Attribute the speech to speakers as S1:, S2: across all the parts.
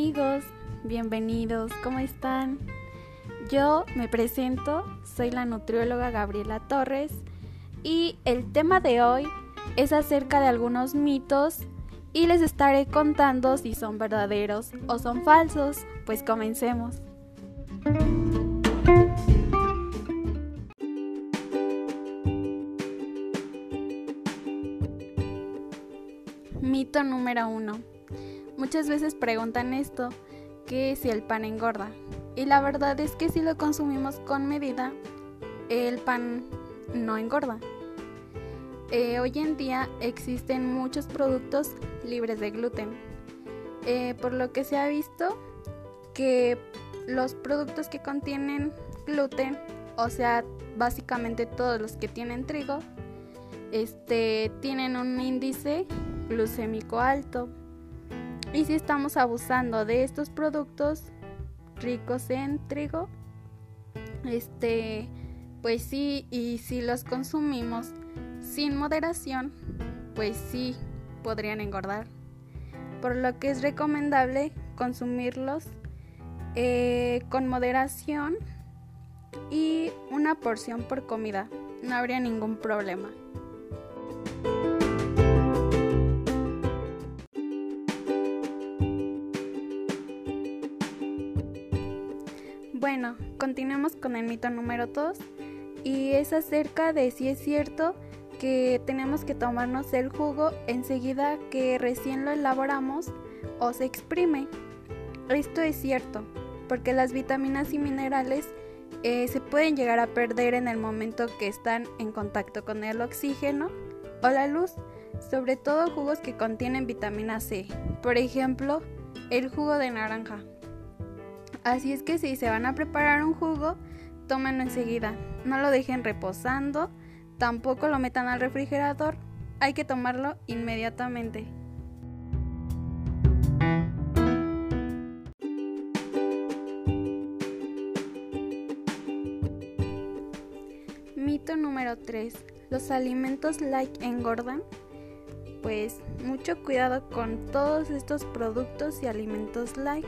S1: amigos, bienvenidos, ¿cómo están? Yo me presento, soy la nutrióloga Gabriela Torres y el tema de hoy es acerca de algunos mitos y les estaré contando si son verdaderos o son falsos, pues comencemos. Mito número uno. Muchas veces preguntan esto, que si el pan engorda. Y la verdad es que si lo consumimos con medida, el pan no engorda. Eh, hoy en día existen muchos productos libres de gluten, eh, por lo que se ha visto que los productos que contienen gluten, o sea, básicamente todos los que tienen trigo, este, tienen un índice glucémico alto. Y si estamos abusando de estos productos ricos en trigo, este, pues sí, y si los consumimos sin moderación, pues sí podrían engordar. Por lo que es recomendable consumirlos eh, con moderación y una porción por comida. No habría ningún problema. Bueno, continuemos con el mito número 2 y es acerca de si es cierto que tenemos que tomarnos el jugo enseguida que recién lo elaboramos o se exprime. Esto es cierto, porque las vitaminas y minerales eh, se pueden llegar a perder en el momento que están en contacto con el oxígeno o la luz, sobre todo jugos que contienen vitamina C, por ejemplo, el jugo de naranja. Así es que si se van a preparar un jugo, tómenlo enseguida. No lo dejen reposando, tampoco lo metan al refrigerador. Hay que tomarlo inmediatamente. Mito número 3. ¿Los alimentos light engordan? Pues mucho cuidado con todos estos productos y alimentos light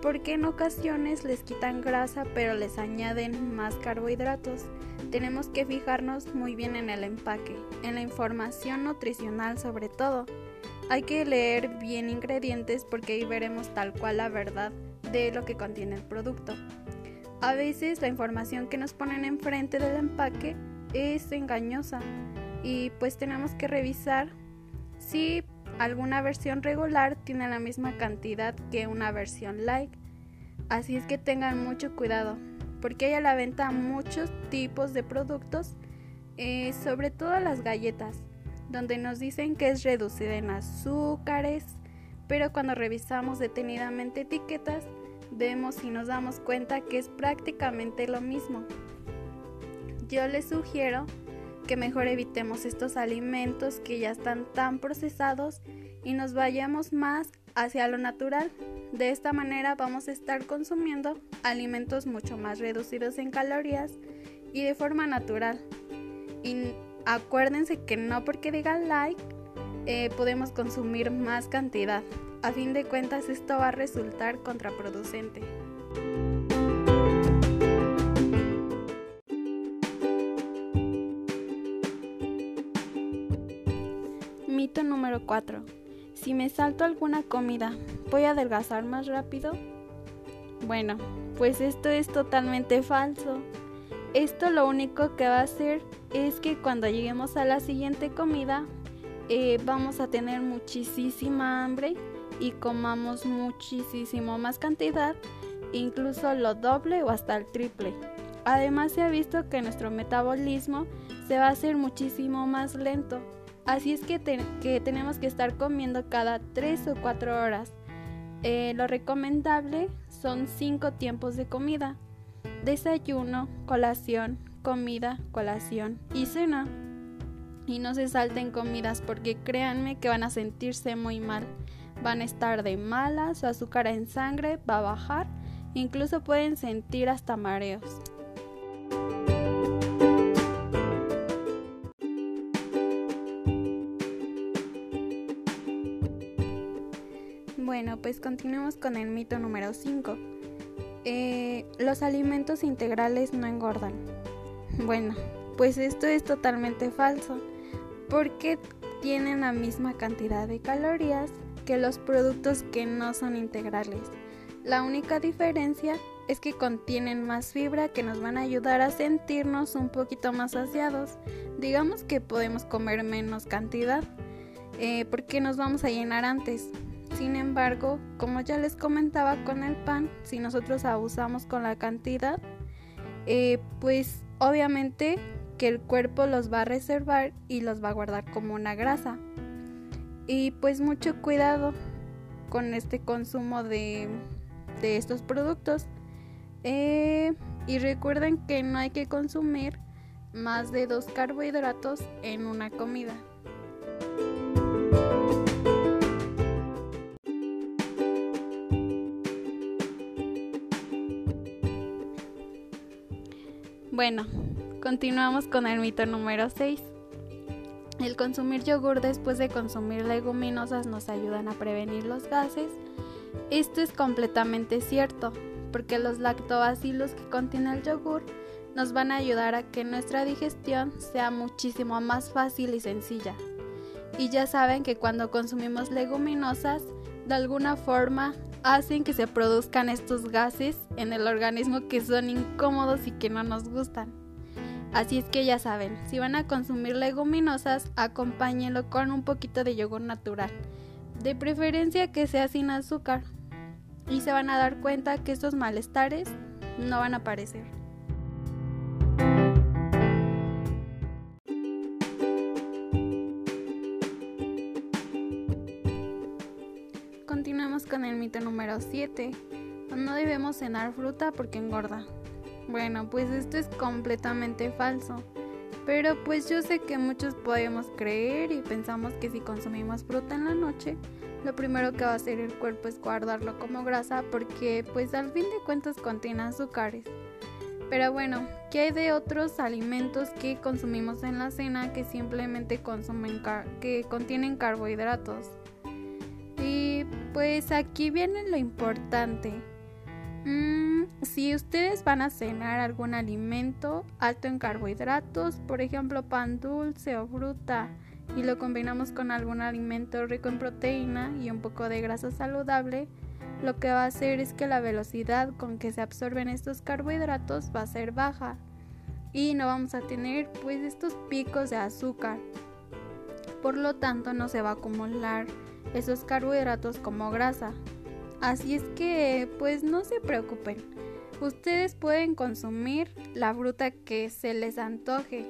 S1: porque en ocasiones les quitan grasa pero les añaden más carbohidratos. Tenemos que fijarnos muy bien en el empaque, en la información nutricional sobre todo. Hay que leer bien ingredientes porque ahí veremos tal cual la verdad de lo que contiene el producto. A veces la información que nos ponen enfrente del empaque es engañosa y pues tenemos que revisar si alguna versión regular tiene la misma cantidad que una versión light. Así es que tengan mucho cuidado, porque hay a la venta muchos tipos de productos, eh, sobre todo las galletas, donde nos dicen que es reducida en azúcares, pero cuando revisamos detenidamente etiquetas, vemos y nos damos cuenta que es prácticamente lo mismo. Yo les sugiero que mejor evitemos estos alimentos que ya están tan procesados y nos vayamos más hacia lo natural. De esta manera vamos a estar consumiendo alimentos mucho más reducidos en calorías y de forma natural. Y acuérdense que no porque digan like eh, podemos consumir más cantidad. A fin de cuentas esto va a resultar contraproducente. Número 4. Si me salto alguna comida, ¿voy a adelgazar más rápido? Bueno, pues esto es totalmente falso. Esto lo único que va a hacer es que cuando lleguemos a la siguiente comida eh, vamos a tener muchísima hambre y comamos muchísimo más cantidad, incluso lo doble o hasta el triple. Además se ha visto que nuestro metabolismo se va a hacer muchísimo más lento Así es que, tenemos que estar comiendo cada 3 o 4 horas. Eh, lo recomendable son 5 tiempos de comida. Desayuno, colación, comida, colación y cena. Y no se salten comidas porque créanme que van a sentirse muy mal. Van a estar de malas, su azúcar en sangre va a bajar, incluso pueden sentir hasta mareos. Bueno, pues continuemos con el mito número 5. Eh, los alimentos integrales no engordan. Bueno, pues esto es totalmente falso, porque tienen la misma cantidad de calorías que los productos que no son integrales. La única diferencia es que contienen más fibra que nos van a ayudar a sentirnos un poquito más saciados. Digamos que podemos comer menos cantidad eh, porque nos vamos a llenar antes. Sin embargo, como ya les comentaba con el pan, si nosotros abusamos con la cantidad, eh, pues obviamente que el cuerpo los va a reservar y los va a guardar como una grasa. Y pues mucho cuidado con este consumo de, estos productos. Eh, y recuerden que no hay que consumir más de dos carbohidratos en una comida. Bueno, continuamos con el mito número 6. El consumir yogur después de consumir leguminosas nos ayudan a prevenir los gases. Esto es completamente cierto, porque los lactobacilos que contiene el yogur nos van a ayudar a que nuestra digestión sea muchísimo más fácil y sencilla. Y ya saben que cuando consumimos leguminosas, de alguna forma hacen que se produzcan estos gases en el organismo que son incómodos y que no nos gustan. Así es que ya saben, si van a consumir leguminosas, acompáñenlo con un poquito de yogur natural, de preferencia que sea sin azúcar, y se van a dar cuenta que estos malestares no van a aparecer. Número 7. No debemos cenar fruta porque engorda. Bueno, pues esto es completamente falso. Pero pues yo sé que muchos podemos creer y pensamos que si consumimos fruta en la noche, lo primero que va a hacer el cuerpo es guardarlo como grasa porque pues al fin de cuentas contiene azúcares. Pero bueno, ¿qué hay de otros alimentos que consumimos en la cena que simplemente consumen que contienen carbohidratos? Y pues aquí viene lo importante. Mm, si ustedes van a cenar algún alimento alto en carbohidratos, por ejemplo pan dulce o fruta, y lo combinamos con algún alimento rico en proteína y un poco de grasa saludable, lo que va a hacer es que la velocidad con que se absorben estos carbohidratos va a ser baja y no vamos a tener pues estos picos de azúcar. Por lo tanto no se va a acumular esos carbohidratos como grasa, Así es que, pues no se preocupen. Ustedes pueden consumir la fruta que se les antoje.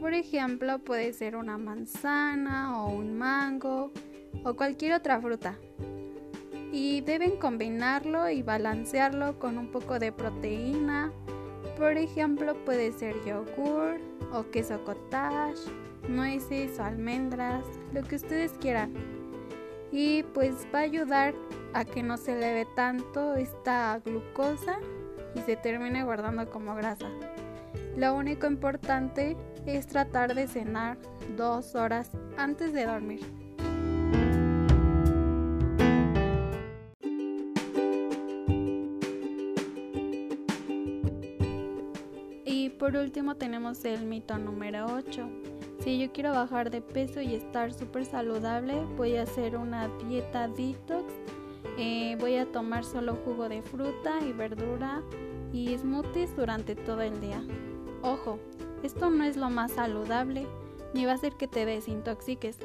S1: Por ejemplo, puede ser una manzana o un mango o cualquier otra fruta. Y deben combinarlo y balancearlo con un poco de proteína. Por ejemplo, puede ser yogur o queso cottage, nueces o almendras, lo que ustedes quieran y pues va a ayudar a que no se eleve tanto esta glucosa y se termine guardando como grasa. Lo único importante es tratar de cenar dos horas antes de dormir. Y por último tenemos el mito número 8 si yo quiero bajar de peso y estar súper saludable, voy a hacer una dieta detox. Eh, voy a tomar solo jugo de fruta y verdura y smoothies durante todo el día. Ojo, esto no es lo más saludable ni va a hacer que te desintoxiques.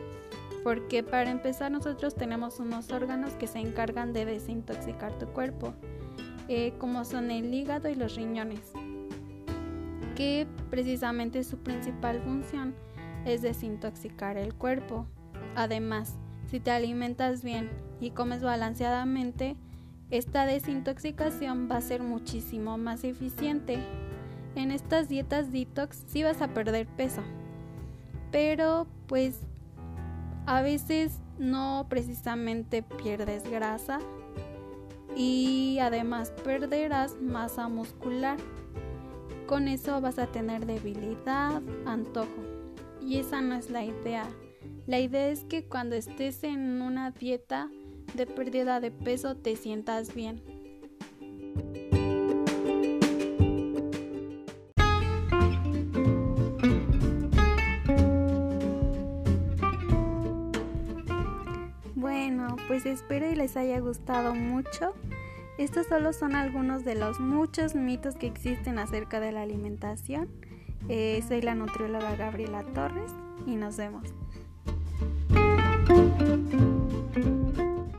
S1: Porque para empezar nosotros tenemos unos órganos que se encargan de desintoxicar tu cuerpo, eh, como son el hígado y los riñones, que precisamente su principal función es desintoxicar el cuerpo. Además, si te alimentas bien y comes balanceadamente, esta desintoxicación va a ser muchísimo más eficiente. En estas dietas detox sí vas a perder peso, pero pues a veces no precisamente pierdes grasa y además perderás masa muscular. Con eso vas a tener debilidad, antojo y esa no es la idea. La idea es que cuando estés en una dieta de pérdida de peso te sientas bien. Bueno, pues espero y les haya gustado mucho. Estos solo son algunos de los muchos mitos que existen acerca de la alimentación. Eh, soy la nutrióloga Gabriela Torres y nos vemos.